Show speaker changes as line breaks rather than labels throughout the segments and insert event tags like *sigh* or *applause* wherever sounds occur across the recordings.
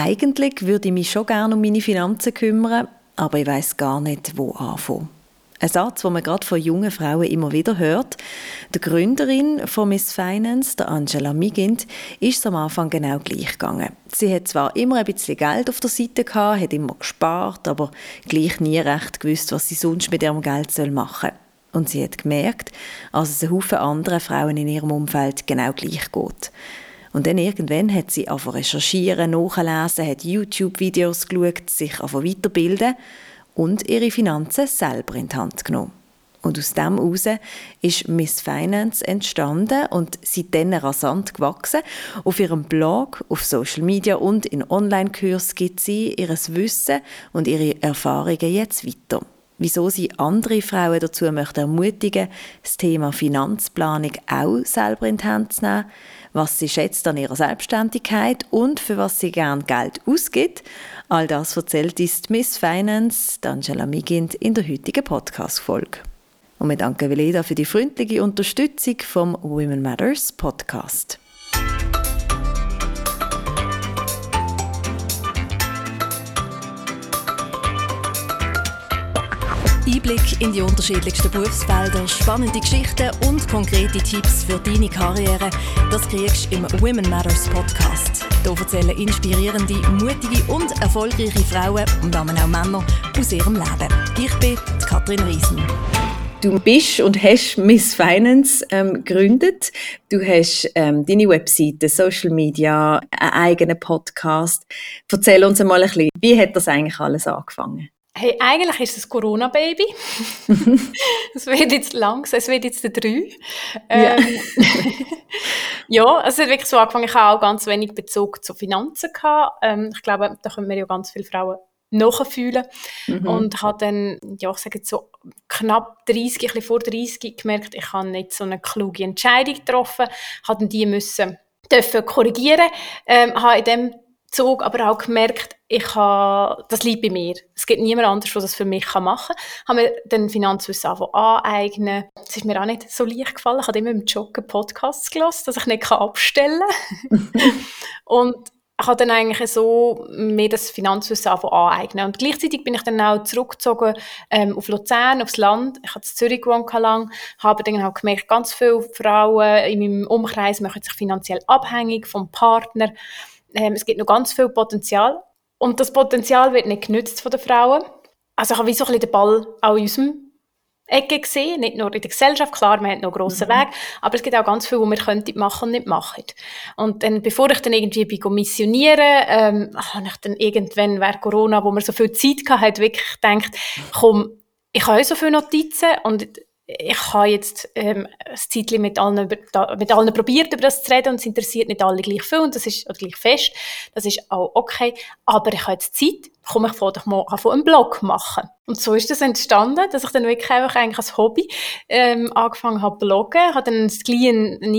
Eigentlich würde ich mich schon gerne um meine Finanzen kümmern, aber ich weiß gar nicht, wo anfangen. Ein Satz, den man gerade von jungen Frauen immer wieder hört. Die Gründerin von Miss Finance, Angela Migind, ist am Anfang genau gleich gegangen. Sie hat zwar immer ein bisschen Geld auf der Seite gehabt, hat immer gespart, aber gleich nie recht gewusst, was sie sonst mit ihrem Geld machen soll. Und sie hat gemerkt, dass es einen Haufen anderen Frauen in ihrem Umfeld genau gleich geht. Und dann irgendwann hat sie einfach recherchieren, nachlesen, hat YouTube-Videos geschaut, sich einfach weiterbilden und ihre Finanzen selber in die Hand genommen. Und aus dem heraus ist Miss Finance entstanden und seitdem rasant gewachsen. Auf ihrem Blog, auf Social Media und in Online-Kurs gibt sie ihr Wissen und ihre Erfahrungen jetzt weiter. Wieso sie andere Frauen dazu möchte ermutigen, das Thema Finanzplanung auch selber in die Hand zu nehmen, was sie schätzt an ihrer Selbstständigkeit und für was sie gern Geld ausgibt. All das erzählt ist Miss Finance, Angela Migind, in der heutigen Podcast-Folge. Und wir danken Veleda für die freundliche Unterstützung vom Women Matters Podcast. Einblick in die unterschiedlichsten Berufsfelder, spannende Geschichten und konkrete Tipps für deine Karriere, das kriegst du im Women Matters Podcast. Hier erzählen inspirierende, mutige und erfolgreiche Frauen und damit auch Männer aus ihrem Leben. Ich bin Katrin Riesen. Du bist und hast Miss Finance ähm, gegründet. Du hast ähm, deine Webseite, Social Media, einen eigenen Podcast. Erzähl uns einmal ein bisschen, wie hat das eigentlich alles angefangen?
Hey, eigentlich ist es ein Corona-Baby. *laughs* es wird jetzt langsam, es wird jetzt der drei. Ähm, ja. *laughs* ja, es hat wirklich so angefangen, ich habe auch ganz wenig Bezug zu Finanzen gehabt. Ähm, ich glaube, da können wir ja ganz viele Frauen nachfühlen. Mhm. Und habe dann, ja, ich sage jetzt so knapp 30, ein bisschen vor 30 gemerkt, ich habe nicht so eine kluge Entscheidung getroffen, habe dann die müssen dürfen korrigieren, ähm, habe in dem Zug aber auch gemerkt, ich habe, das liegt bei mir. Es gibt niemand anderes, der das für mich machen kann. Ich habe mir den Finanzwissen aneignen. Es ist mir auch nicht so leicht gefallen. Ich habe immer im Joggen Podcasts gelassen, dass ich nicht abstellen kann. *laughs* und ich habe dann eigentlich so mir das Finanzwissen aneignen. Und gleichzeitig bin ich dann auch zurückgezogen ähm, auf Luzern, aufs Land. Ich habe in Zürich gewohnt lang, habe dann auch gemerkt, ganz viele Frauen in meinem Umkreis machen sich finanziell abhängig vom Partner. Ähm, es gibt noch ganz viel Potenzial. Und das Potenzial wird nicht genützt von den Frauen. Also ich habe wie so ein bisschen den Ball auch in unserem Ecke gesehen, nicht nur in der Gesellschaft, klar, man hat noch einen grossen mhm. Weg, aber es gibt auch ganz viel, was wir könnten machen und nicht machen. Und dann, bevor ich dann irgendwie bin missionieren, ähm, habe ich dann irgendwann während Corona, wo man so viel Zeit hatte, wirklich gedacht, komm, ich habe so viele Notizen und ich habe jetzt ähm, ein Zeitchen mit allen, mit allen probiert, über das zu reden und es interessiert nicht alle gleich viel und das ist oder gleich fest. Das ist auch okay. Aber ich habe jetzt Zeit, komm, ich fange doch mal von einem Blog machen. Und so ist das entstanden, dass ich dann wirklich einfach eigentlich als Hobby ähm, angefangen habe bloggen, habe dann einen, einen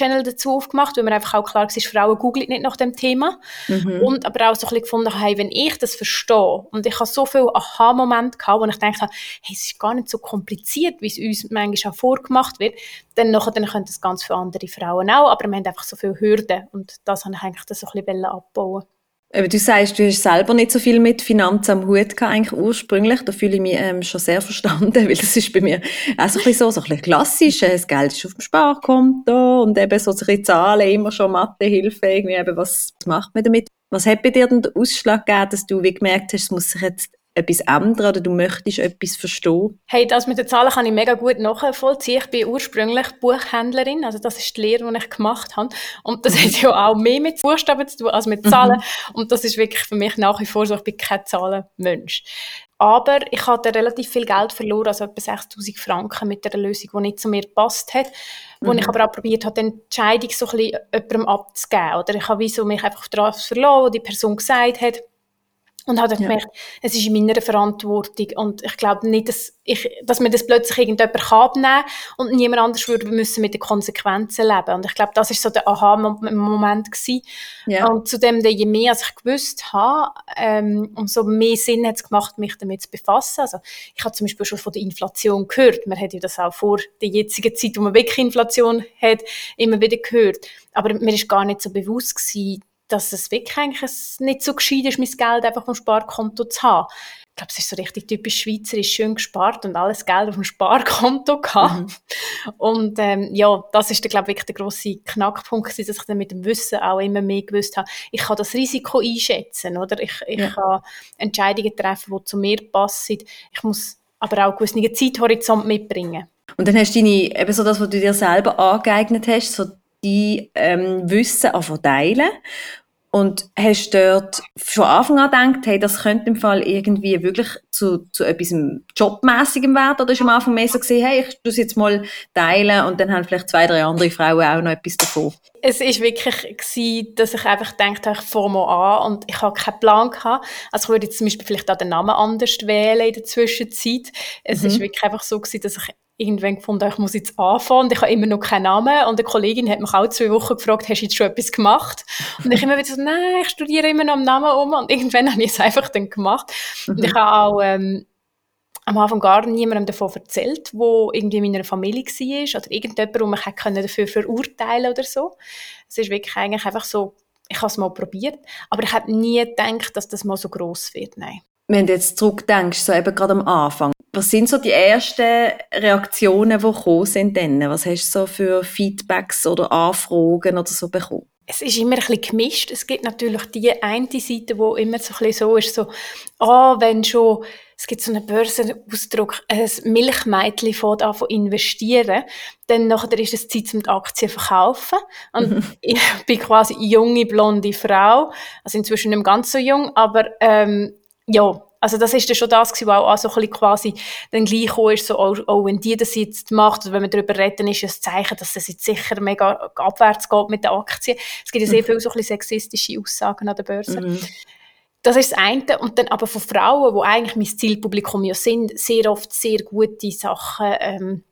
Insta-Channel dazu aufgemacht, weil mir einfach auch klar war, Frauen googeln nicht nach dem Thema. Mhm. Und aber auch so ein bisschen gefunden, hey, wenn ich das verstehe und ich habe so viele Aha-Momente gehabt, wo ich gedacht habe, hey, es ist gar nicht so kompliziert, wie es uns manchmal auch vorgemacht wird, dann, nachher, dann können das ganz viele andere Frauen auch, aber wir haben einfach so viele Hürden und das habe ich eigentlich das so ein bisschen abbauen
Du sagst, du hast selber nicht so viel mit Finanzen am Hut gehabt, eigentlich ursprünglich. Da fühle ich mich ähm, schon sehr verstanden, *laughs* weil das ist bei mir auch so ein bisschen so, so ein bisschen klassisch. Das Geld ist auf dem Sparkonto und eben so bisschen Zahlen, immer schon Mathehilfe, irgendwie eben, was macht man damit? Was hat bei dir denn den Ausschlag gegeben, dass du wie gemerkt hast, es muss sich jetzt etwas ändern oder du möchtest etwas verstehen?
Hey, das mit den Zahlen kann ich mega gut nachvollziehen. Ich bin ursprünglich Buchhändlerin, also das ist die Lehre, die ich gemacht habe. Und das hat ja auch mehr mit Buchstaben zu tun als mit Zahlen. Mhm. Und das ist wirklich für mich nach wie vor so, ich bin kein Zahlenmensch. Aber ich hatte relativ viel Geld verloren, also etwa 6000 Franken mit der Lösung, die nicht zu mir gepasst hat. Wo mhm. ich aber auch probiert habe, die Entscheidung so ein bisschen jemandem abzugeben. Oder ich habe wie so mich einfach darauf verloren, wo die Person gesagt hat, und habe dann ja. gemerkt, es ist in meiner Verantwortung und ich glaube nicht, dass, ich, dass mir das plötzlich irgendjemand kann abnehmen und niemand anders würde müssen mit den Konsequenzen leben. Und ich glaube, das ist so der Aha-Moment gewesen. Ja. Und zudem, je mehr als ich gewusst habe, ähm, umso mehr Sinn hat es gemacht, mich damit zu befassen. Also ich habe zum Beispiel schon von der Inflation gehört. Man hat ja das auch vor der jetzigen Zeit, wo man wirklich Inflation hat, immer wieder gehört. Aber mir ist gar nicht so bewusst gewesen, dass es wirklich eigentlich nicht so gescheit ist, mein Geld einfach vom Sparkonto zu haben. Ich glaube, es ist so richtig typisch schweizerisch, schön gespart und alles Geld auf dem Sparkonto *laughs* gehabt. Mhm. Und ähm, ja, das ist, glaube ich, wirklich der grosse Knackpunkt, dass ich dann mit dem Wissen auch immer mehr gewusst habe, ich kann das Risiko einschätzen, oder? Ich, ich ja. kann Entscheidungen treffen, die zu mir passen. Ich muss aber auch einen gewissen Zeithorizont mitbringen.
Und dann hast du deine, eben so das, was du dir selber angeeignet hast, so die ähm, Wissen an verteilen und hast dort von Anfang an gedacht, hey, das könnte im Fall irgendwie wirklich zu, zu etwas Jobmäßigem werden? Oder ist am Anfang mehr so gesehen, hey, ich tue es jetzt mal teilen und dann haben vielleicht zwei, drei andere Frauen auch noch etwas davon?
Es ist wirklich gewesen, dass ich einfach gedacht habe, ich fange mal an und ich habe keinen Plan gehabt. Also ich würde jetzt zum Beispiel vielleicht auch den Namen anders wählen in der Zwischenzeit. Es mhm. ist wirklich einfach so gewesen, dass ich irgendwann gefunden, ich muss jetzt anfangen und ich habe immer noch keinen Namen und eine Kollegin hat mich auch zwei Wochen gefragt, hast du jetzt schon etwas gemacht? Und ich immer wieder so, nein, ich studiere immer noch am Namen um und irgendwann *laughs* habe ich es einfach dann gemacht. Mhm. Und ich habe auch ähm, am Anfang gar niemandem davon erzählt, wo irgendwie in meiner Familie war oder irgendjemand, der mich dafür verurteilen oder so. Es ist wirklich eigentlich einfach so, ich habe es mal probiert, aber ich habe nie gedacht, dass das mal so groß wird, nein.
Wenn du jetzt zurückdenkst, so eben gerade am Anfang, was sind so die ersten Reaktionen, die gekommen sind dann? Was hast du so für Feedbacks oder Anfragen oder so bekommen?
Es ist immer ein bisschen gemischt. Es gibt natürlich die eine Seite, wo immer so ein bisschen so ist, so, ah, oh, wenn schon, es gibt so einen Börsenausdruck, ein Milchmädchen fängt an zu investieren, dann nachher ist es Zeit, um die Aktien zu verkaufen. Und mhm. *laughs* ich bin quasi junge, blonde Frau, also inzwischen nicht ganz so jung, aber ähm, ja, also das ist dann schon das was auch so ein quasi dann gleich ist, so, oh, oh, wenn die das jetzt macht, oder wenn wir darüber reden, ist es ein Zeichen, dass es jetzt sicher mega abwärts geht mit den Aktien. Es gibt ja sehr mhm. viele so ein sexistische Aussagen an der Börse. Mhm. Das ist das eine. Und dann aber von Frauen, die eigentlich mein Zielpublikum ja sind, sehr oft sehr gute Sachen ähm,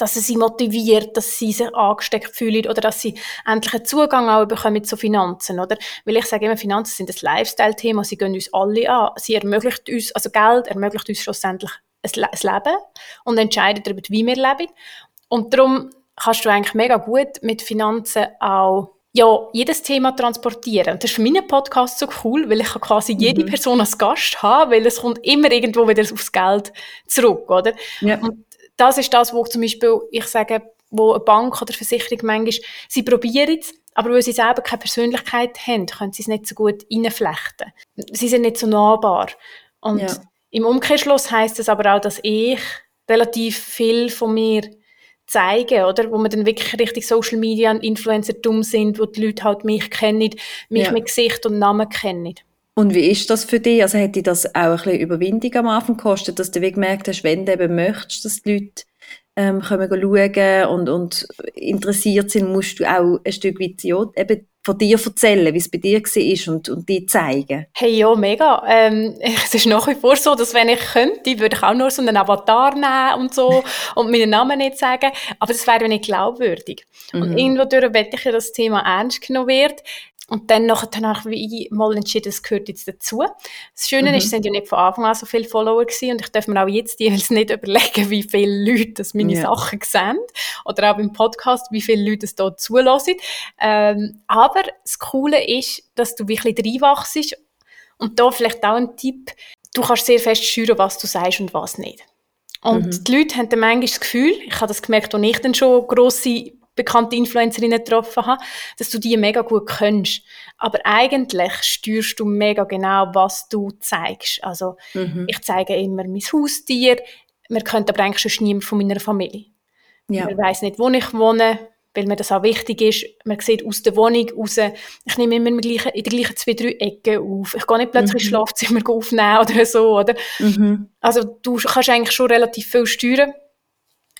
dass es sie motiviert, dass sie sich angesteckt fühlen oder dass sie endlich einen Zugang auch bekommen zu Finanzen, oder? Weil ich sage immer, Finanzen sind ein Lifestyle-Thema, sie gehen uns alle an. Sie ermöglicht uns, also Geld ermöglicht uns schlussendlich ein Leben und entscheidet darüber, wie wir leben. Und darum kannst du eigentlich mega gut mit Finanzen auch ja, jedes Thema transportieren. Und das ist für meinen Podcast so cool, weil ich quasi jede mhm. Person als Gast haben, weil es kommt immer irgendwo wieder aufs Geld zurück, oder? Ja. Und das ist das, wo zum Beispiel, ich sage, wo eine Bank oder Versicherung manchmal, sie probieren es, aber weil sie selber keine Persönlichkeit haben, können sie es nicht so gut reinflechten. Sie sind nicht so nahbar. Und ja. im Umkehrschluss heißt es aber auch, dass ich relativ viel von mir zeige, oder? Wo man dann wirklich richtig Social Media und Influencer dumm sind, wo die Leute halt mich kennen, mich ja. mit Gesicht und Namen kennen.
Und wie ist das für dich? Also hätte das auch ein bisschen Überwindung am Anfang gekostet, dass du gemerkt hast, wenn du eben möchtest, dass die Leute ähm, kommen schauen und, und interessiert sind, musst du auch ein Stück weit ja, eben von dir erzählen, wie es bei dir war und, und dir zeigen?
Hey, ja, mega. Ähm, *laughs* es ist nach wie vor so, dass wenn ich könnte, würde ich auch nur so einen Avatar nehmen und so *laughs* und meinen Namen nicht sagen, aber das wäre nicht glaubwürdig. Mhm. Und irgendwo durch möchte ich ja, dass das Thema ernst genommen wird. Und dann nachher habe ich mal entschieden, das gehört jetzt dazu. Das Schöne mhm. ist, es sind ja nicht von Anfang an so viele Follower gewesen und ich darf mir auch jetzt jeweils nicht *laughs* überlegen, wie viele Leute das meine ja. Sachen sehen oder auch im Podcast, wie viele Leute es da zulassen. Ähm, aber das Coole ist, dass du wirklich reinwachst und da vielleicht auch ein Tipp, du kannst sehr fest steuern, was du sagst und was nicht. Und mhm. die Leute haben dann manchmal das Gefühl, ich habe das gemerkt, als ich dann schon grosse bekannte Influencerinnen getroffen habe, dass du die mega gut kennst. Aber eigentlich steuerst du mega genau, was du zeigst. Also mhm. ich zeige immer mein Haustier, man könnte aber eigentlich schon niemand von meiner Familie. Ja. Man weiß nicht, wo ich wohne, weil mir das auch wichtig ist. Man sieht aus der Wohnung raus, ich nehme immer in der gleichen zwei, drei Ecken auf. Ich gehe nicht plötzlich mhm. ins Schlafzimmer aufnehmen oder so. Oder? Mhm. Also du kannst eigentlich schon relativ viel steuern.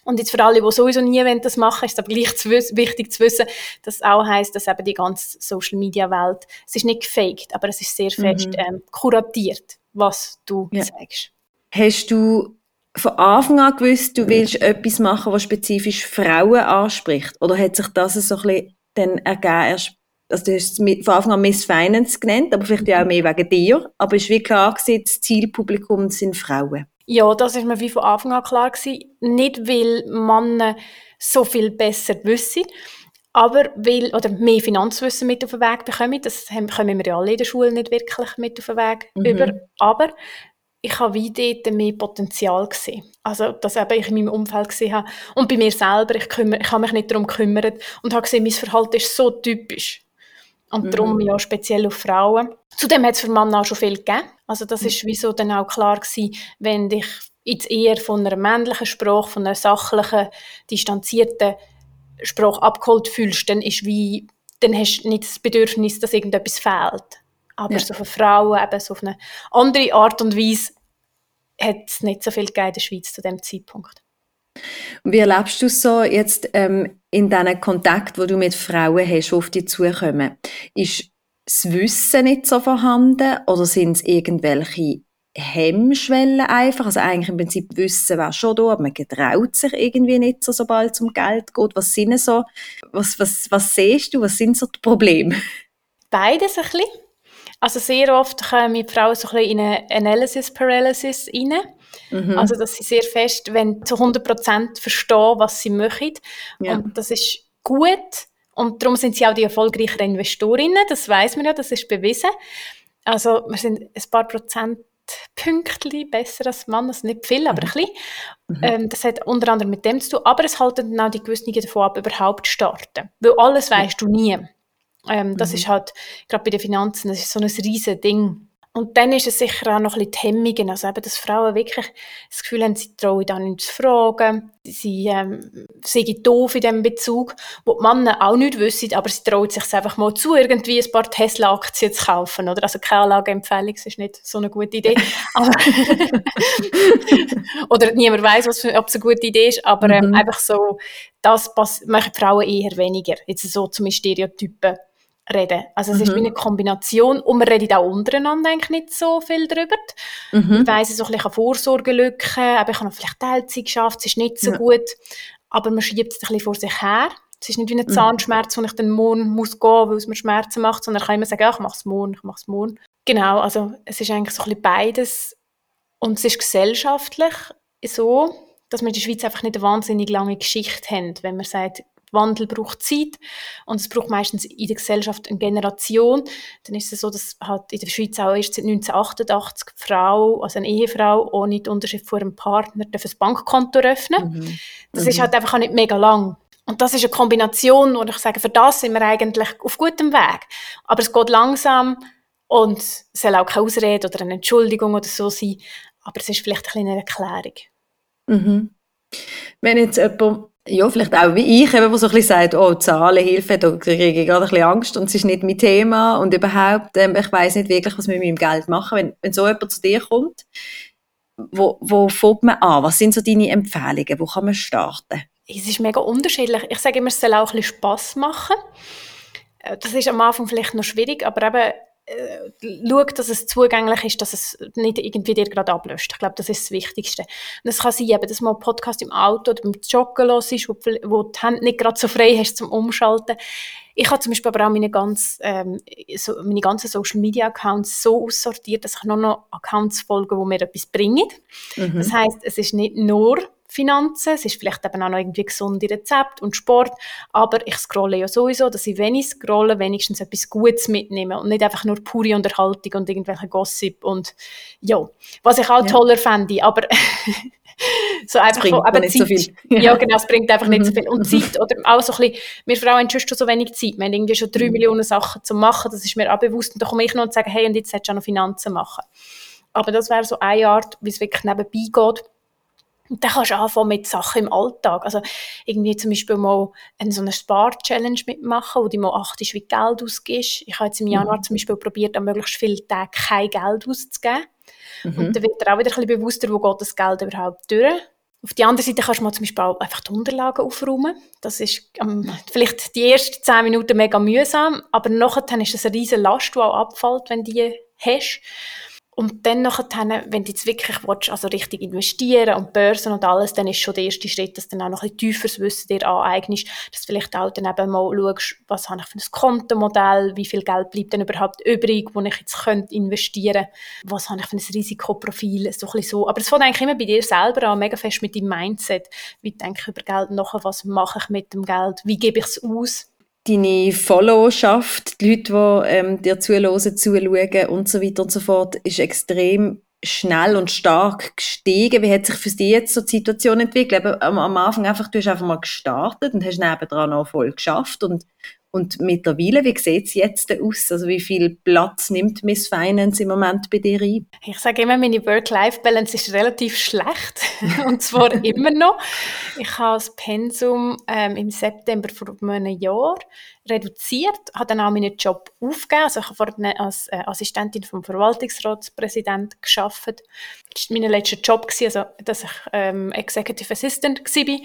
Und jetzt für alle, die sowieso nie das machen ist es aber gleich zu wichtig zu wissen, dass es auch heisst, dass eben die ganze Social-Media-Welt, es ist nicht gefaked, aber es ist sehr fest mhm. ähm, kuratiert, was du ja. sagst.
Hast du von Anfang an gewusst, du willst etwas machen, was spezifisch Frauen anspricht? Oder hat sich das so ein bisschen dann ergeben, also du hast es von Anfang an Miss Finance genannt, aber vielleicht ja auch mehr wegen dir. Aber es ist wie klar gewesen, das Zielpublikum sind Frauen.
Ja, das ist mir wie von Anfang an klar gewesen. Nicht, weil Männer so viel besser wissen, aber weil, oder mehr Finanzwissen mit auf den Weg bekommen, das kommen wir ja alle in der Schule nicht wirklich mit auf den Weg mhm. über, aber ich habe wie dort mehr Potenzial gesehen. Also, dass eben ich in meinem Umfeld gesehen habe und bei mir selber, ich, kümmere, ich habe mich nicht darum gekümmert und habe gesehen, mein Verhalten ist so typisch. Und mhm. darum ja speziell auf Frauen. Zudem hat es für Männer auch schon viel gegeben. Also das mhm. ist wieso dann auch klar gewesen, wenn dich jetzt eher von einer männlichen Sprache, von einer sachlichen, distanzierten Sprache abgeholt fühlst, dann ist wie, dann hast du nicht das Bedürfnis, dass irgendetwas fehlt. Aber ja. so für Frauen eben so auf eine andere Art und Weise hat es nicht so viel gegeben in der Schweiz zu dem Zeitpunkt.
Wie erlebst du es so jetzt ähm, in diesen Kontakt, wo du mit Frauen hast, die auf dich zukommen? Ist das Wissen nicht so vorhanden oder sind es irgendwelche Hemmschwellen einfach? Also eigentlich im Prinzip Wissen wäre schon da, aber man getraut sich irgendwie nicht so, sobald es um Geld geht. Was sind so, was, was, was siehst du, was sind so die Probleme?
Beides ein bisschen. Also sehr oft kommen die Frauen so ein bisschen in eine Analysis Paralysis rein. Mhm. Also dass sie sehr fest, wenn zu 100% verstehen, was sie möchten. Ja. Und das ist gut. Und darum sind sie auch die erfolgreicheren Investorinnen. Das weiß man ja, das ist bewiesen. Also wir sind ein paar Prozent Pünktchen besser als Mann, also nicht viel, aber mhm. ein bisschen. Mhm. Ähm, das hat unter anderem mit dem zu tun, aber es halten dann auch die Gewissen davon ab, überhaupt zu starten. Weil alles weißt du nie. Ähm, das mhm. ist halt, gerade bei den Finanzen, das ist so ein riesen Ding. Und dann ist es sicher auch noch ein bisschen die Hemmungen, also eben, dass Frauen wirklich das Gefühl haben, sie trauen da nicht zu fragen, sie ähm, sind doof in diesem Bezug, wo die Männer auch nicht wissen, aber sie trauen sich einfach mal zu, irgendwie ein paar Tesla-Aktien zu kaufen, oder? Also keine Anlageempfehlung, das ist nicht so eine gute Idee. *laughs* *laughs* oder niemand weiß, ob es eine gute Idee ist, aber ähm, mhm. einfach so, das machen Frauen eher weniger, jetzt so zum Stereotypen reden. Also es mhm. ist wie eine Kombination und man redet auch untereinander eigentlich nicht so viel darüber. Mhm. Ich weiss, so ein bisschen Vorsorgelücken, aber ich habe vielleicht Teilzeit geschafft, es ist nicht so ja. gut, aber man schiebt es ein bisschen vor sich her. Es ist nicht wie ein mhm. Zahnschmerz, wo ich dann morgen muss gehen, weil es mir Schmerzen macht, sondern ich kann immer sagen, ja, ich mache es morgen, ich mache es morgen. Genau, also es ist eigentlich so ein bisschen beides und es ist gesellschaftlich so, dass wir in der Schweiz einfach nicht eine wahnsinnig lange Geschichte haben, wenn man sagt, Wandel braucht Zeit und es braucht meistens in der Gesellschaft eine Generation. Dann ist es so, dass halt in der Schweiz auch erst seit 1988 die Frau, also eine Ehefrau, ohne die Unterschrift von ihrem Partner, ein Bankkonto öffnen. Mhm. Das mhm. ist halt einfach auch nicht mega lang. Und das ist eine Kombination, wo ich sage, für das sind wir eigentlich auf gutem Weg. Aber es geht langsam und es soll auch keine Ausrede oder eine Entschuldigung oder so sein. Aber es ist vielleicht ein eine Erklärung.
Mhm. Wenn jetzt jemand ja, vielleicht auch wie ich, eben, wo so ein bisschen sagt, oh, Zahlen, Hilfe, da kriege ich gerade ein bisschen Angst und es ist nicht mein Thema und überhaupt, ähm, ich weiß nicht wirklich, was wir mit meinem Geld machen. Wenn, wenn so jemand zu dir kommt, wo, wo fängt man an? Was sind so deine Empfehlungen? Wo kann man starten?
Es ist mega unterschiedlich. Ich sage immer, es soll auch ein bisschen Spass machen. Äh, das ist am Anfang vielleicht noch schwierig, aber eben äh, schau, dass es zugänglich ist, dass es nicht irgendwie dir gerade ablöscht. Ich glaube, das ist das Wichtigste. Und es kann sein, eben, dass man einen Podcast im Auto oder beim Joggen los ist, wo, wo die Hände nicht gerade so frei hast zum Umschalten. Ich habe zum Beispiel aber auch meine, ganz, ähm, so, meine ganzen Social Media Accounts so aussortiert, dass ich nur noch Accounts folge, die mir etwas bringen. Mhm. Das heißt, es ist nicht nur Finanzen, es ist vielleicht eben auch noch irgendwie gesunde Rezept und Sport, aber ich scrolle ja sowieso, dass ich, wenn ich scrolle, wenigstens etwas Gutes mitnehme und nicht einfach nur pure Unterhaltung und irgendwelche Gossip und ja, was ich auch ja. toller fände, aber *laughs* so einfach
bringt nicht Zeit. so viel.
Ja. genau, es bringt einfach nicht so mhm. viel. Und Zeit, oder auch so ein bisschen, wir Frauen haben schon so wenig Zeit, wir haben irgendwie schon drei mhm. Millionen Sachen zu machen, das ist mir auch bewusst und da komme ich noch und sage, hey, und jetzt solltest du auch noch Finanzen machen. Aber das wäre so eine Art, wie es wirklich nebenbei geht, und dann kannst du anfangen mit Sachen im Alltag. Also irgendwie zum Beispiel mal eine, so eine Spar-Challenge mitmachen, wo du mal achtest, wie Geld ausgibst. Ich habe jetzt im. Januar mhm. zum Beispiel probiert, an möglichst vielen Tagen kein Geld auszugeben. Mhm. Und dann wird dir auch wieder ein bisschen bewusster, wo geht das Geld überhaupt durch. Auf der anderen Seite kannst du mal zum Beispiel auch einfach die Unterlagen aufräumen. Das ist ähm, vielleicht die ersten zehn Minuten mega mühsam, aber nachher ist das eine riesige Last, die auch abfällt, wenn du die hast. Und dann nachher, wenn du jetzt wirklich willst, also richtig investieren und Börsen und alles, dann ist schon der erste Schritt, dass du dann auch noch ein bisschen tieferes Wissen dir aneignest, dass du vielleicht auch dann eben mal schaust, was habe ich für ein Kontomodell, wie viel Geld bleibt denn überhaupt übrig, wo ich jetzt könnte investieren was habe ich für ein Risikoprofil, so ein bisschen so. Aber es fängt eigentlich immer bei dir selber an, mega fest mit deinem Mindset, wie denke ich über Geld nachher, was mache ich mit dem Geld, wie gebe ich es aus,
deine Followerschaft, die Leute, die ähm, dir zuhören, zuschauen und so weiter und so fort, ist extrem schnell und stark gestiegen. Wie hat sich für dich jetzt so die Situation entwickelt? am, am Anfang einfach, du hast einfach mal gestartet und hast nebenan auch voll geschafft und und mittlerweile, wie sieht es jetzt aus? Also wie viel Platz nimmt Miss Finance im Moment bei dir ein?
Ich sage immer, meine Work-Life-Balance ist relativ schlecht. *laughs* und zwar immer noch. Ich habe das Pensum ähm, im September vor einem Jahr reduziert, habe dann auch meinen Job aufgegeben. Also ich habe vorher als äh, Assistentin vom Verwaltungsratspräsidenten gearbeitet. Das war mein letzter Job, also dass ich ähm, Executive Assistant war.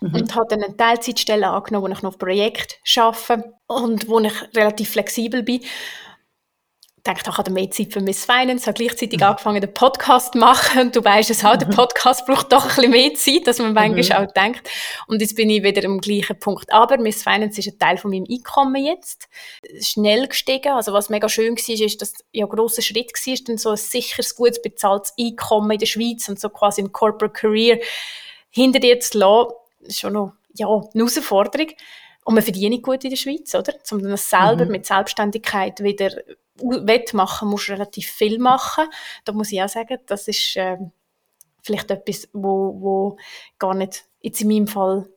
Mhm. Und habe dann eine Teilzeitstelle angenommen, wo ich noch auf Projekt arbeite und wo ich relativ flexibel bin gedacht, ich habe mehr Zeit für Miss Finance, habe gleichzeitig mhm. angefangen, den Podcast zu machen. Und du weißt es auch, der mhm. Podcast braucht doch ein bisschen mehr Zeit, als man manchmal mhm. auch denkt. Und jetzt bin ich wieder am gleichen Punkt. Aber Miss Finance ist ein Teil von meinem Einkommen jetzt. Schnell gestiegen. Also was mega schön war, ist, dass ja ein grosser Schritt war, dann so ein sicheres, gut bezahltes Einkommen in der Schweiz und so quasi ein Corporate Career hinter dir zu lassen. Ist schon noch ja, eine Herausforderung. Und man verdient gut in der Schweiz, oder? Um das selber mhm. mit Selbstständigkeit wieder wettmachen, musst du relativ viel machen. Da muss ich auch sagen, das ist äh, vielleicht etwas, wo, wo gar nicht, jetzt in meinem Fall,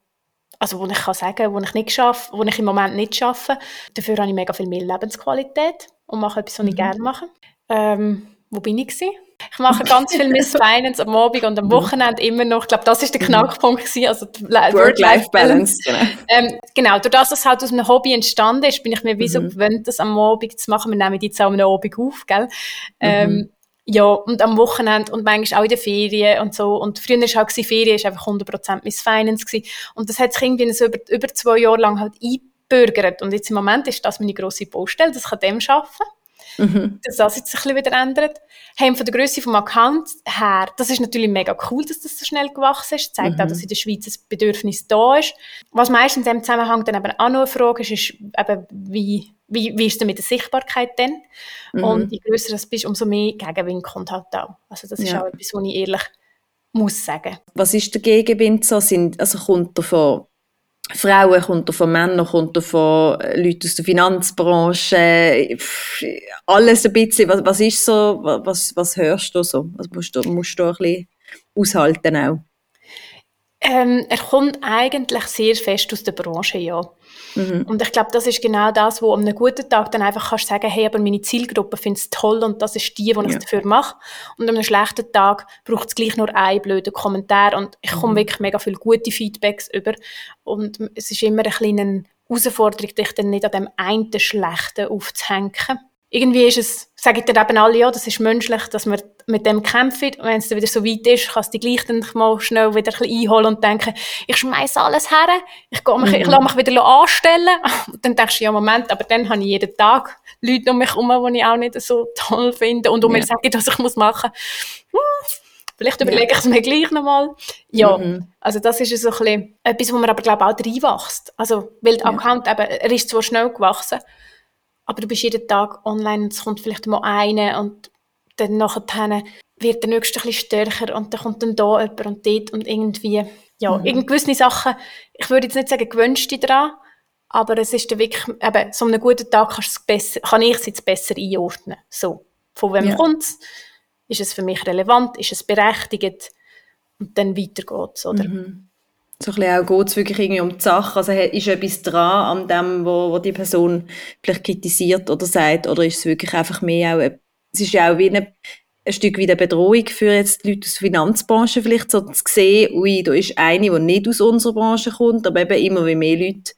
also wo ich kann sagen, wo ich nicht schaffe, wo ich im Moment nicht schaffe. Dafür habe ich mega viel mehr Lebensqualität und mache etwas, was mhm. ich gerne mache. Ähm, wo bin ich gewesen? Ich mache ganz viel Miss *laughs* Finance am Abend und am mhm. Wochenende immer noch. Ich glaube, das ist der mhm. Knackpunkt gewesen. Also
Work-Life-Balance. Genau.
Ähm, genau, durch das, dass halt aus einem Hobby entstanden ist, bin ich mir wie so mhm. gewöhnt, das am Abend zu machen. Wir nehmen jetzt auch am Abend auf, gell? Ähm, mhm. ja, und am Wochenende und manchmal auch in den Ferien und so. Und früher war auch Ferien, ist einfach 100% Miss Finance gewesen. Und das hat sich irgendwie so über, über zwei Jahre lang halt eingebürgert. Und jetzt im Moment ist das meine grosse Baustelle, das kann dem arbeiten mhm. dass das jetzt ein bisschen wieder ändert. Haben von der Größe vom Account her, das ist natürlich mega cool, dass das so schnell gewachsen ist. Zeigt mhm. auch, dass in der Schweiz ein Bedürfnis da ist. Was meistens in diesem Zusammenhang dann eben auch noch eine Frage ist, ist eben, wie, wie, wie ist denn mit der Sichtbarkeit denn? Mhm. Und je grösser das bist, umso mehr Gegenwind kommt halt auch. Also das ist ja. auch etwas, was ich ehrlich muss sagen.
Was ist der Gegenwind so? Sind, also kommt davon Frauen, kommt von Männern, kommt von äh, Leuten aus der Finanzbranche, alles ein bisschen. Was, was ist so, was, was hörst du so? Was musst du, musst du ein bisschen aushalten auch?
Ähm, er kommt eigentlich sehr fest aus der Branche, ja. Mhm. Und ich glaube, das ist genau das, wo an einem guten Tag dann einfach kannst sagen, hey, aber meine Zielgruppe findet es toll und das ist die, die ja. ich dafür mache. Und an einem schlechten Tag braucht es gleich nur einen blöden Kommentar und ich komme mhm. wirklich mega viele gute Feedbacks über. Und es ist immer eine kleine Herausforderung, dich dann nicht an dem einen Schlechten aufzuhängen irgendwie ist es, sage ich dir eben alle, ja, das ist menschlich, dass man mit dem kämpft. Und wenn es dann wieder so weit ist, kannst du dich gleich dann mal schnell wieder ein bisschen einholen und denken, ich schmeiße alles her, ich, gehe mich, mhm. ich lasse mich wieder anstellen. *laughs* Und dann denkst du, ja, Moment, aber dann habe ich jeden Tag Leute um mich herum, die ich auch nicht so toll finde und um ja. mir sagen, dass ich muss machen muss. Hm, vielleicht überlege ja. ich es mir gleich nochmal. Ja, mhm. also das ist so ein bisschen etwas, wo man aber, glaube ich, auch reinwächst. Also, weil der ja. Account eben, er ist zwar schnell gewachsen, aber du bist jeden Tag online und es kommt vielleicht mal eine und dann nachher wird der nächste ein bisschen stärker und dann kommt dann da jemand und dort und irgendwie, ja, mhm. irgendwie gewisse Sachen, ich würde jetzt nicht sagen, gewünscht dich dran, aber es ist dann wirklich, eben, so einen guten Tag kannst besser, kann ich es jetzt besser einordnen. So, von wem ja. kommt es? Ist es für mich relevant? Ist es berechtigt? Und dann weiter geht's, oder? Mhm
so ein bisschen auch geht es wirklich irgendwie um die Sache, also ist etwas dran an dem, wo, wo die Person vielleicht kritisiert oder sagt, oder ist es wirklich einfach mehr auch, es ist ja auch wie eine, ein Stück wie eine Bedrohung für jetzt die Leute aus der Finanzbranche vielleicht so zu sehen, ui, da ist eine, die nicht aus unserer Branche kommt, aber eben immer wie mehr Leute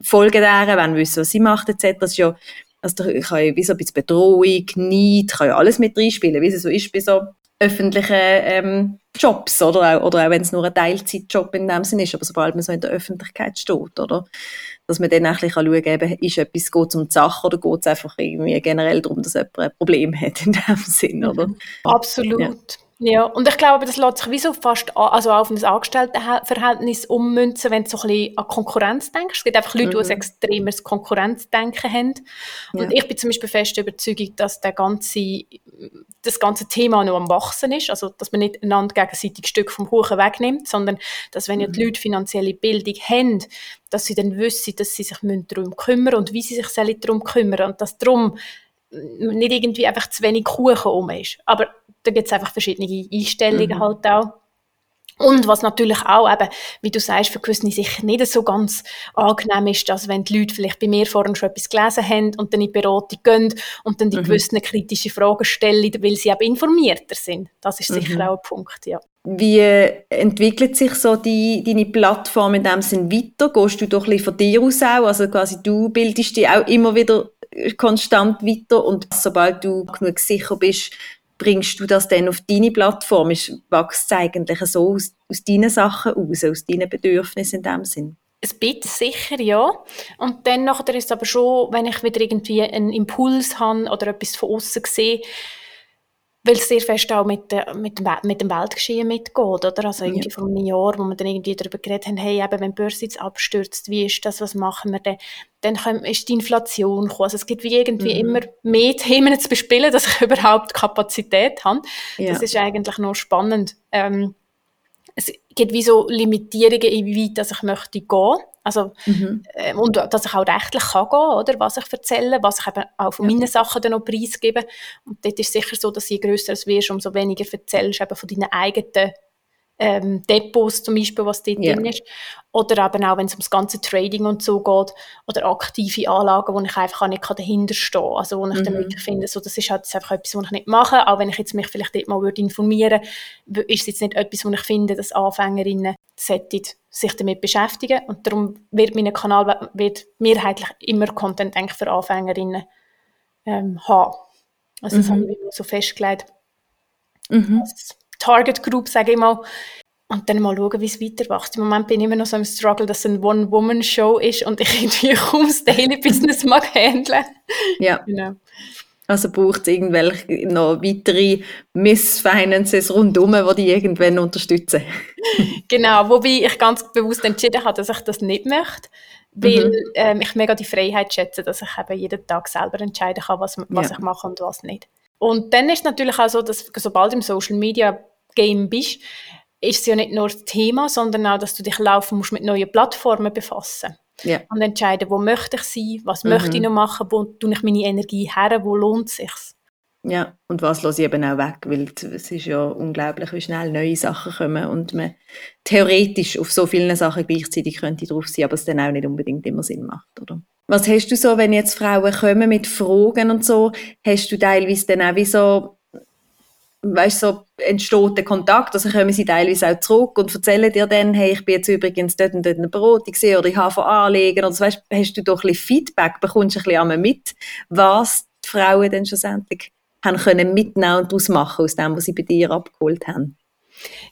folgen der, wollen wissen, was sie macht etc. Das ist ja, also da kann ja wie so ein bisschen Bedrohung, Neid, kann ja alles mit reinspielen, wie es so ist bei so öffentlichen ähm, Jobs, oder auch, oder auch wenn es nur ein Teilzeitjob in dem Sinne ist, aber sobald man so in der Öffentlichkeit steht, oder? Dass man dann eigentlich schauen kann, eben, ist etwas, geht um die Sache oder geht es einfach irgendwie generell darum, dass jemand ein Problem hat in dem Sinn, oder? *laughs*
Absolut. Ja. Ja, und ich glaube, das lässt sich wie so fast also auf ein Angestelltenverhältnis ummünzen, wenn du so ein bisschen an Konkurrenz denkst. Es gibt einfach Leute, mhm. die ein extremes Konkurrenzdenken haben. Und ja. ich bin zum Beispiel fest überzeugt, dass der ganze das ganze Thema noch am Wachsen ist, also dass man nicht einander gegenseitig Stück vom Kuchen wegnimmt, sondern dass wenn ja die mhm. Leute finanzielle Bildung haben, dass sie dann wissen, dass sie sich darum kümmern und wie sie sich darum kümmern und dass darum nicht irgendwie einfach zu wenig Kuchen um ist. Aber da gibt es einfach verschiedene Einstellungen mhm. halt auch. Und was natürlich auch eben, wie du sagst, für gewisse sicher nicht so ganz angenehm ist, dass wenn die Leute vielleicht bei mir vorhin schon etwas gelesen haben und dann in die Beratung gehen und dann die mhm. gewissen kritische Fragen stellen, weil sie eben informierter sind. Das ist sicher mhm. auch ein Punkt, ja.
Wie entwickelt sich so die, deine Plattform in dem Sinn weiter? Gehst du doch ein bisschen von dir aus auch? Also quasi du bildest dich auch immer wieder konstant weiter und sobald du genug sicher bist, bringst du das dann auf deine Plattform? Wächst es eigentlich so aus, aus deinen Sachen aus, aus deinen Bedürfnissen in dem Sinn?
Ein bisschen sicher, ja. Und dann nachher ist es aber schon, wenn ich wieder irgendwie einen Impuls habe oder etwas von außen sehe, weil es sehr fest auch mit, mit, dem, mit dem Weltgeschehen mitgeht, oder? Also irgendwie ja. vor einem Jahr, wo wir dann irgendwie darüber geredet haben, hey, eben, wenn die Börse jetzt abstürzt, wie ist das, was machen wir denn? Dann ist die Inflation gekommen. Also es gibt wie irgendwie mhm. immer mehr Themen zu bespielen, *laughs* dass ich überhaupt Kapazität habe. Ja. Das ist eigentlich noch spannend. Ähm, es gibt wie so Limitierungen, wie weit dass ich möchte gehen. Also, mhm. äh, und dass ich auch rechtlich kann gehen, oder, was ich erzähle, was ich eben auch von ja. meinen Sachen dann noch preisgebe. Und dort ist es sicher so, dass je grösser es wirst, umso weniger erzählst eben von deinen eigenen ähm, Depots zum Beispiel, was dort ja. drin ist. Oder eben auch, wenn es ums ganze Trading und so geht, oder aktive Anlagen, wo ich einfach auch nicht dahinter stehen kann. Also wo ich mhm. dann wirklich finde, so, das ist halt einfach etwas, was ich nicht mache. Auch wenn ich jetzt mich vielleicht dort mal würde informieren würde, ist es jetzt nicht etwas, wo ich finde, dass Anfängerinnen sollten sich damit beschäftigen. Und darum wird mein Kanal wird mehrheitlich immer Content eigentlich für Anfängerinnen ähm, haben. Also das mhm. habe ich so festgelegt. Mhm. Target Group, sage ich mal. Und dann mal schauen, wie es weiter wächst. Im Moment bin ich immer noch so im Struggle, dass es eine One-Woman-Show ist und ich *laughs* irgendwie kaum das Daily Business mag handeln.
Ja. Genau. Also braucht es irgendwelche noch weitere Miss-Finances rundherum, die die irgendwann unterstützen. *laughs* *laughs*
genau, wobei ich ganz bewusst entschieden habe, dass ich das nicht möchte, weil mhm. ähm, ich mega die Freiheit schätze, dass ich eben jeden Tag selber entscheiden kann, was, was ja. ich mache und was nicht. Und dann ist natürlich auch so, dass sobald im Social Media Game bist, ist es ja nicht nur das Thema, sondern auch, dass du dich laufen musst mit neuen Plattformen befassen. Ja. Und entscheiden, wo möchte ich sein, was mhm. möchte ich noch machen, wo tue ich meine Energie her, wo lohnt es sich.
Ja, und was lasse ich eben auch weg, weil es ist ja unglaublich, wie schnell neue Sachen kommen und man theoretisch auf so vielen Sachen gleichzeitig könnte drauf sein, aber es dann auch nicht unbedingt immer Sinn macht, oder? Was hast du so, wenn jetzt Frauen kommen mit Fragen und so, hast du teilweise dann auch wie so weißt so entsteht der Kontakt, also kommen sie teilweise auch zurück und erzählen dir dann, hey, ich bin jetzt übrigens dort und dort in der Beratung oder ich habe von anlegen oder so, weißt, hast du doch ein bisschen Feedback, bekommst du ein bisschen mit, was die Frauen dann schlussendlich haben können mitnehmen und daraus machen aus dem, was sie bei dir abgeholt haben.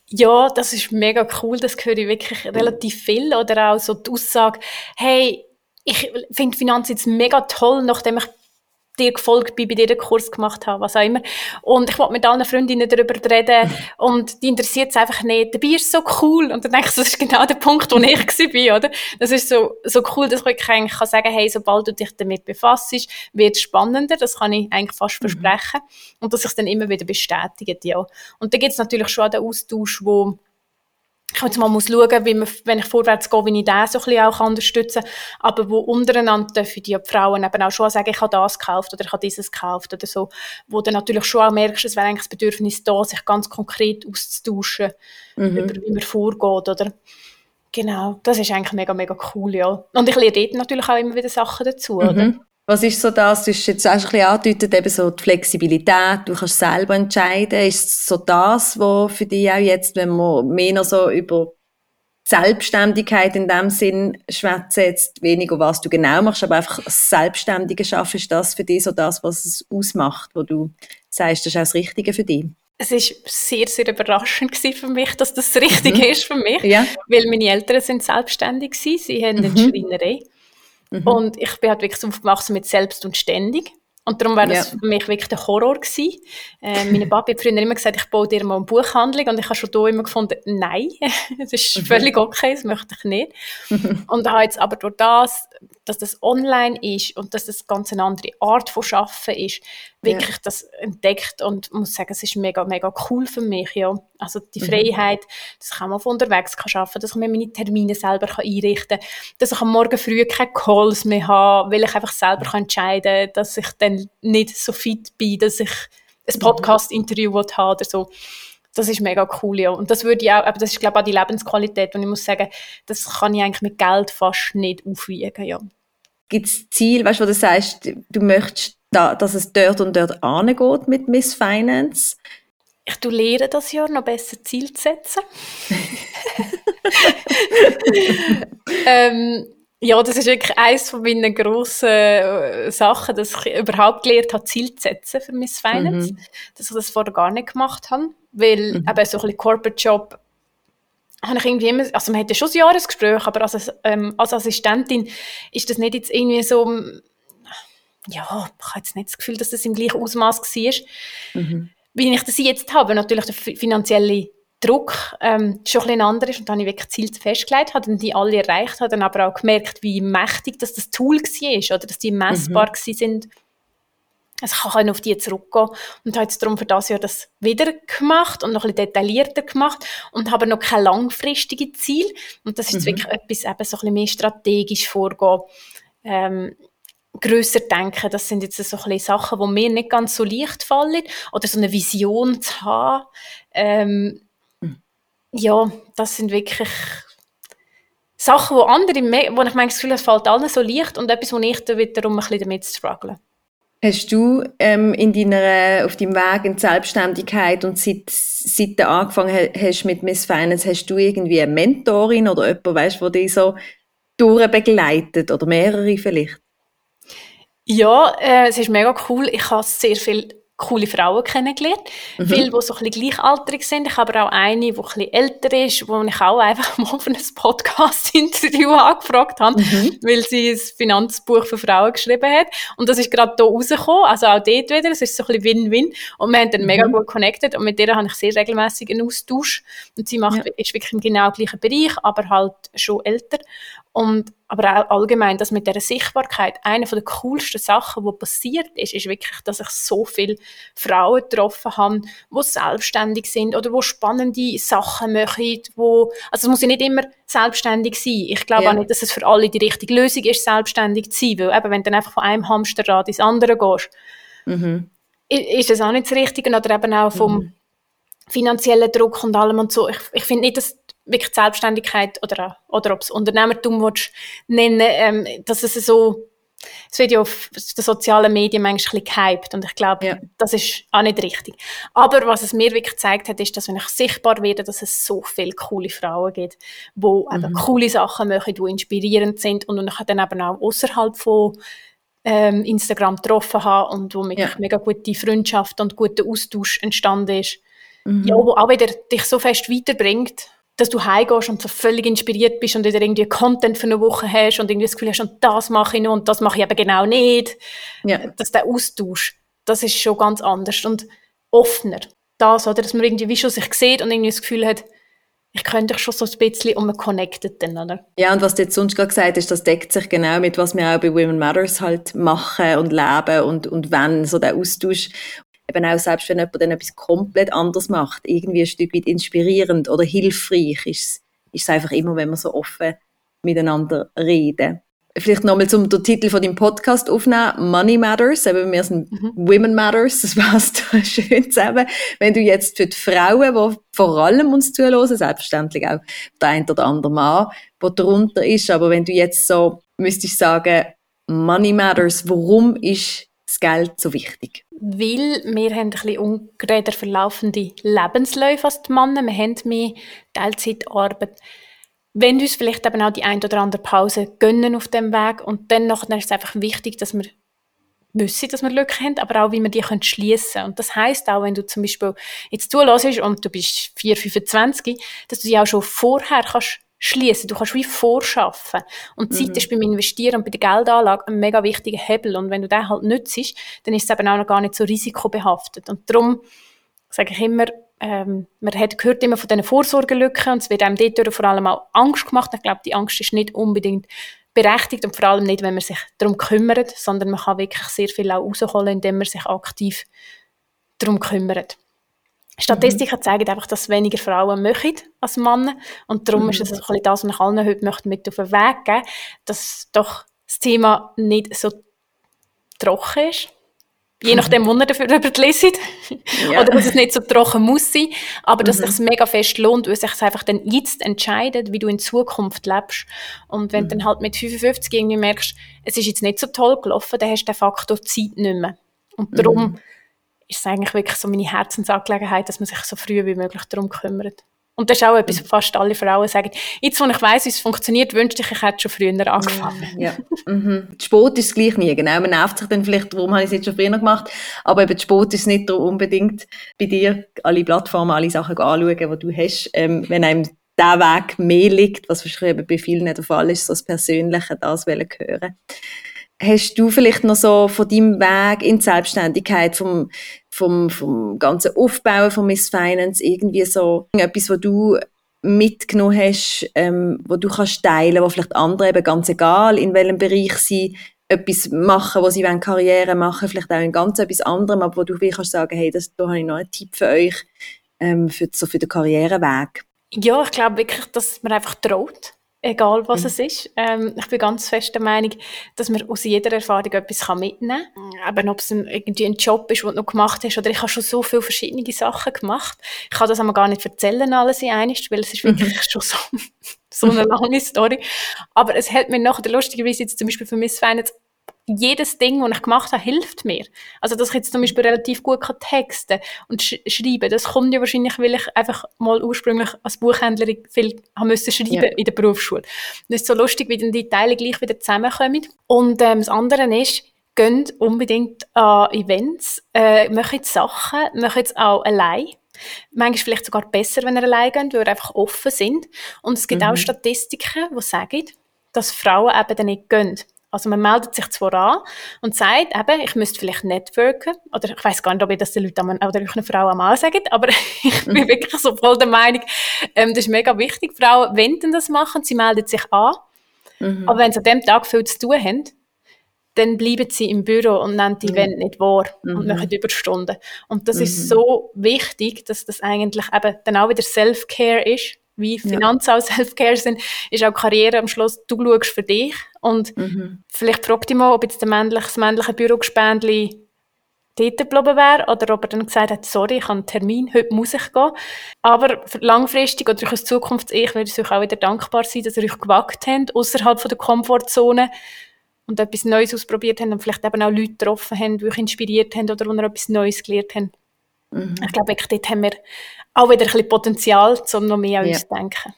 Ja, das ist mega cool, das höre ich wirklich relativ viel oder auch so die Aussage, hey, ich finde Finanzen jetzt mega toll, nachdem ich dir gefolgt bin, bei dir den Kurs gemacht habe, was auch immer. Und ich wollte mit allen Freundinnen darüber reden und die interessiert es einfach nicht. Dabei ist es so cool. Und dann denke ich, das ist genau der Punkt, wo ich *laughs* war, oder? Das ist so, so cool, dass ich eigentlich kann sagen, hey, sobald du dich damit befasst, wird es spannender. Das kann ich eigentlich fast mhm. versprechen. Und dass sich dann immer wieder bestätigt, ja. Und da gibt es natürlich schon den Austausch, wo ich jetzt mal muss schauen, wie man, wenn ich vorwärts gehe, wie ich das so ein bisschen auch unterstützen kann. Aber wo untereinander dürfen die Frauen eben auch schon sagen, ich habe das gekauft oder ich habe dieses gekauft oder so. Wo dann natürlich schon auch merkst, es wäre eigentlich das Bedürfnis da, sich ganz konkret auszutauschen, mhm. über wie man vorgeht, oder? Genau, das ist eigentlich mega, mega cool, ja. Und ich lerne dort natürlich auch immer wieder Sachen dazu, mhm. oder?
Was ist so das? Du hast jetzt auch ein bisschen angedeutet, eben so die Flexibilität, du kannst selber entscheiden. Ist so das, was für dich auch jetzt, wenn wir mehr noch so über Selbstständigkeit in dem Sinn schwätzen, jetzt weniger, was du genau machst, aber einfach Selbstständige schaffen, ist das für dich so das, was es ausmacht, wo du sagst, das ist auch das Richtige für dich?
Es war sehr, sehr überraschend für mich, dass das *laughs* das Richtige mhm. ist für mich, ja. weil meine Eltern sind selbstständig waren, sie haben eine mhm. Schreinerei Mhm. Und ich bin halt wirklich aufgewachsen mit selbst und ständig. Und darum war das ja. für mich wirklich der Horror gewesen. Äh, meine *laughs* Papi hat früher immer gesagt, ich baue dir mal eine Buchhandlung. Und ich habe schon da immer gefunden, nein, *laughs* das ist mhm. völlig okay, das möchte ich nicht. Mhm. *laughs* Und habe jetzt aber durch das dass das online ist und dass das ganz eine andere Art von Schaffen ist, wirklich ja. das entdeckt und muss sagen, es ist mega, mega cool für mich, ja. Also die mhm. Freiheit, dass ich auch mal von unterwegs kann arbeiten, dass ich mir meine Termine selber kann einrichten kann, dass ich am Morgen früh keine Calls mehr habe, weil ich einfach selber kann entscheiden kann, dass ich dann nicht so fit bin, dass ich ein mhm. Podcast-Interview habe oder so das ist mega cool, ja. Und das würde ich auch, aber das ist, glaube ich, auch die Lebensqualität, und ich muss sagen, das kann ich eigentlich mit Geld fast nicht aufwiegen, ja.
Gibt es Ziel, weißt du, wo du sagst, du möchtest, da, dass es dort und dort angeht mit Miss Finance?
Ich lehre das Jahr noch besser Ziel zu setzen. *laughs* ähm, ja, das ist wirklich eines von meinen grossen äh, Sachen, dass ich überhaupt gelernt habe, Ziel zu setzen für Miss Finance. Mhm. Dass ich das vorher gar nicht gemacht habe. Weil mhm. eben so ein bisschen Corporate Job habe ich irgendwie immer, also man hatte schon ein Jahresgespräch, aber als, ähm, als Assistentin ist das nicht jetzt irgendwie so, ja, ich habe jetzt nicht das Gefühl, dass das im gleichen Ausmaß war, mhm. wie ich das jetzt habe. Natürlich der finanzielle Druck ähm, schon ein bisschen anders ist und dann habe ich wirklich Ziele festgelegt, habe dann die alle erreicht, habe dann aber auch gemerkt, wie mächtig das, das Tool war, oder dass die messbar mhm. sind also ich kann auf die zurückgehen und habe jetzt darum für das Jahr das wieder gemacht und noch ein bisschen detaillierter gemacht und habe noch kein langfristiges Ziel und das ist mhm. wirklich etwas eben so ein bisschen mehr strategisch vorgehen, ähm, grösser denken, das sind jetzt so ein bisschen Sachen, die mir nicht ganz so leicht fallen oder so eine Vision zu haben, ähm, mhm. ja, das sind wirklich Sachen, wo andere, wo ich meine, das Gefühl, es fällt allen so leicht und etwas, wo ich da wiederum ein bisschen damit struggle.
Hast du ähm, in deiner, auf deinem Weg in die Selbstständigkeit und seit, seit du angefangen hast mit Miss Finance, hast du irgendwie eine Mentorin oder jemanden, weißt, der dich so durchbegleitet oder mehrere vielleicht?
Ja, äh, es ist mega cool. Ich habe sehr viel coole Frauen kennengelernt. Mhm. Viele, die so ein bisschen gleichaltrig sind. Ich habe aber auch eine, die ein bisschen älter ist, wo ich auch einfach *laughs* mal für ein Podcast-Interview angefragt habe, mhm. weil sie ein Finanzbuch für Frauen geschrieben hat. Und das ist gerade hier rausgekommen, also auch dort wieder. Es ist so ein bisschen Win-Win. Und wir haben dann mhm. mega gut connected und mit der habe ich sehr regelmäßig einen Austausch. Und sie macht, ja. ist wirklich im genau gleichen Bereich, aber halt schon älter. Und, aber auch allgemein, dass mit dieser Sichtbarkeit, eine der coolsten Sachen, die passiert ist, ist wirklich, dass ich so viele Frauen getroffen habe, die selbstständig sind oder die spannende Sachen machen, wo, also es muss ja nicht immer selbstständig sein. Ich glaube ja. auch nicht, dass es für alle die richtige Lösung ist, selbstständig zu sein, weil eben, wenn du dann einfach von einem Hamsterrad ins andere gehst, mhm. ist das auch nicht das Richtige oder eben auch vom mhm. finanziellen Druck und allem und so. Ich, ich finde nicht, dass wirklich Selbstständigkeit oder, oder ob es Unternehmertum willst, nennen, ähm, dass es so, es wird ja auf den sozialen Medien manchmal ein bisschen gehypt und ich glaube, ja. das ist auch nicht richtig. Aber was es mir wirklich gezeigt hat, ist, dass wenn ich sichtbar werde, dass es so viele coole Frauen gibt, die mhm. coole Sachen machen, die inspirierend sind und ich dann eben auch außerhalb von ähm, Instagram getroffen habe und wo wirklich ja. mega gute Freundschaft und guter Austausch entstanden ist. Mhm. Ja, wo auch wieder dich so fest weiterbringt dass du heimgehst und so völlig inspiriert bist und wieder irgendwie Content für eine Woche hast und irgendwie das Gefühl hast, und das mache ich noch und das mache ich eben genau nicht. Ja. Dass der Austausch, das ist schon ganz anders und offener. Das, oder? Dass man irgendwie wie schon sich sieht und irgendwie das Gefühl hat, ich könnte dich schon so ein bisschen und man connected dann, oder?
Ja, und was du jetzt sonst gerade gesagt hast, das deckt sich genau mit, was wir auch bei Women Matters halt machen und leben und, und wenn, so der Austausch eben auch selbst wenn jemand dann etwas komplett anders macht, irgendwie ein Stück weit inspirierend oder hilfreich ist, ist es einfach immer, wenn wir so offen miteinander reden. Vielleicht nochmal zum den Titel von dem Podcast aufnehmen, Money Matters, eben wir sind mhm. Women Matters, das passt *laughs* schön zusammen. Wenn du jetzt für die Frauen, die vor allem uns zuhören, selbstverständlich auch der ein oder andere Mann, der darunter ist, aber wenn du jetzt so müsstest sagen, Money Matters, warum ist das Geld so wichtig?
Weil wir haben ein bisschen ungeredet verlaufende Lebensläufe als die Männer. Wir haben mehr Teilzeitarbeit. Wenn uns vielleicht eben auch die ein oder andere Pause gönnen auf dem Weg und dann ist es einfach wichtig, dass wir wissen, dass wir Lücken haben, aber auch, wie wir die schließen können. Und das heisst auch, wenn du zum Beispiel jetzt zulässt und du bist 4, 25, dass du die auch schon vorher kannst schließen. Du kannst wie vorschaffen. Und Zeit mhm. ist beim Investieren und bei der Geldanlage ein mega wichtiger Hebel. Und wenn du den halt nützt, dann ist es eben auch noch gar nicht so risikobehaftet. Und darum sage ich immer, ähm, man hat gehört immer von diesen Vorsorgelücken und es wird einem dort vor allem auch Angst gemacht. Ich glaube, die Angst ist nicht unbedingt berechtigt und vor allem nicht, wenn man sich darum kümmert, sondern man kann wirklich sehr viel auch rausholen, indem man sich aktiv darum kümmert. Statistiken mhm. zeigen einfach, dass weniger Frauen möchten als Männer und darum mhm. ist es ein bisschen das, was ich allen heute möchte mit auf den Weg geben, dass doch das Thema nicht so trocken ist Je nachdem, wo ihr dafür lesen. Ja. Oder dass es nicht so trocken muss sein. Aber dass mhm. es sich mega fest lohnt, weil es sich einfach dann jetzt entscheidet, wie du in Zukunft lebst. Und wenn mhm. du dann halt mit 55 irgendwie merkst, es ist jetzt nicht so toll gelaufen, dann hast du den Faktor Zeit nicht mehr. Und darum mhm. Ist es eigentlich wirklich so meine Herzensangelegenheit, dass man sich so früh wie möglich darum kümmert. Und das ist auch etwas, was fast alle Frauen sagen. Jetzt, wo ich weiss, wie es funktioniert, wünschte ich, ich hätte schon früher angefangen.
Ja. Mhm. Sport ist es gleich nie, genau. Man nervt sich dann vielleicht, warum habe ich es jetzt schon früher gemacht. Aber eben Sport ist nicht unbedingt bei dir, alle Plattformen, alle Sachen anschauen, die du hast. Ähm, wenn einem der Weg mehr liegt, was wahrscheinlich bei vielen nicht der Fall ist, so das Persönliche, das hören Hast du vielleicht noch so von deinem Weg in die Selbstständigkeit, vom, vom, vom ganzen Aufbauen von Miss Finance irgendwie so etwas, wo du mitgenommen hast, ähm, wo du kannst teilen, wo vielleicht andere eben ganz egal in welchem Bereich sie etwas machen, wo sie wollen Karriere machen, vielleicht auch in ganz etwas anderem, aber wo du wie kannst sagen, hey, das, da habe ich noch einen Tipp für euch ähm, für, so für den Karriereweg.
Ja, ich glaube wirklich, dass man einfach traut egal was mhm. es ist. Ähm, ich bin ganz fest der Meinung, dass man aus jeder Erfahrung etwas mitnehmen kann. Eben, ob es ein, irgendwie ein Job ist, den du noch gemacht hast, oder ich habe schon so viele verschiedene Sachen gemacht. Ich kann das aber gar nicht erzählen, alles in eines, weil es ist wirklich mhm. schon so, *laughs* so eine lange Story. Aber es hält mir nachher, lustigerweise jetzt zum Beispiel für Miss Finance, jedes Ding, das ich gemacht habe, hilft mir. Also, dass ich jetzt zum Beispiel relativ gut kann texten und sch schreiben, das kommt ja wahrscheinlich, weil ich einfach mal ursprünglich als Buchhändlerin viel haben müssen schreiben ja. in der Berufsschule. Und es ist so lustig, wie dann die Teile gleich wieder zusammenkommen. Und ähm, das andere ist, geht unbedingt an Events, äh, macht Sachen, macht es auch allein. Manchmal vielleicht sogar besser, wenn ihr allein geht, weil ihr einfach offen sind. Und es gibt mhm. auch Statistiken, die sagen, dass Frauen eben dann nicht gehen. Also man meldet sich zwar an und sagt, eben, ich müsste vielleicht networken, oder ich weiß gar nicht, ob ich das den Leuten oder eine Frau einmal sagen, aber *laughs* ich bin mhm. wirklich so voll der Meinung, ähm, das ist mega wichtig. Frauen wollen das machen, sie melden sich an, mhm. aber wenn sie an dem Tag viel zu tun haben, dann bleiben sie im Büro und nehmen die mhm. Event nicht wahr mhm. und machen Überstunden. Und das mhm. ist so wichtig, dass das eigentlich eben dann auch wieder Self-Care ist, wie Finanzen ja. auch Self-Care sind, ist auch Karriere am Schluss, du schaust für dich und mhm. vielleicht fragt dich mal, ob jetzt der männliche, das männliche Bürogespendli dort geblieben wäre oder ob er dann gesagt hat, sorry, ich habe einen Termin, heute muss ich gehen. Aber langfristig oder durch das Zukunfts-Ich würde ich euch auch wieder dankbar sein, dass ihr euch gewagt habt, außerhalb der Komfortzone und etwas Neues ausprobiert habt und vielleicht eben auch Leute getroffen habt, die euch inspiriert haben oder die etwas Neues gelernt haben. Mhm. Ich glaube, dort haben wir auch wieder ein bisschen Potenzial, um noch mehr an uns zu denken.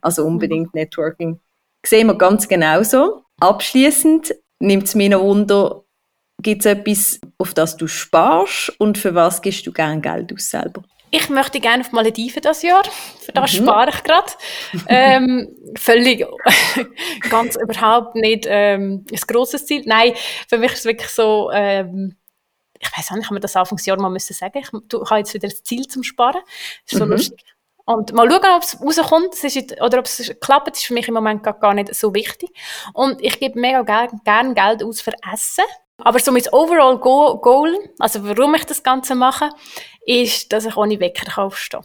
Also unbedingt Networking. Sehen wir ganz genauso. Abschließend nimmt es mir noch Wunder, gibt es etwas, auf das du sparst und für was gibst du gerne Geld aus selber?
Ich möchte gerne auf Malediven das Jahr. Für das mhm. spare ich gerade. ähm, völlig, *laughs* ganz überhaupt nicht ähm, ein grosses Ziel. Nein, für mich ist es wirklich so, ähm, ich weiß auch nicht, ob man das Anfangsjahr mal müssen sagen. Ich, du, ich habe jetzt wieder das Ziel zum Sparen. Das ist so mhm. lustig. Und mal schauen, ob es rauskommt ist, oder ob es klappt, das ist für mich im Moment gar, nicht so wichtig. Und ich gebe mega gerne gern Geld aus für Essen. Aber so mein overall Goal, also warum ich das Ganze mache, ist, dass ich ohne Wecker aufstehe.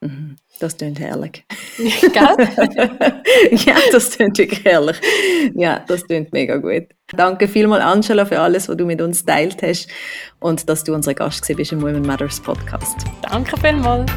Mhm. Das klingt herrlich. *laughs* Gell? *laughs* ja, das klingt wirklich herrlich. Ja, das klingt mega gut. Danke vielmals, Angela, für alles, was du mit uns teilt hast und dass du unser Gast bist im Women Matters Podcast.
Danke vielmals.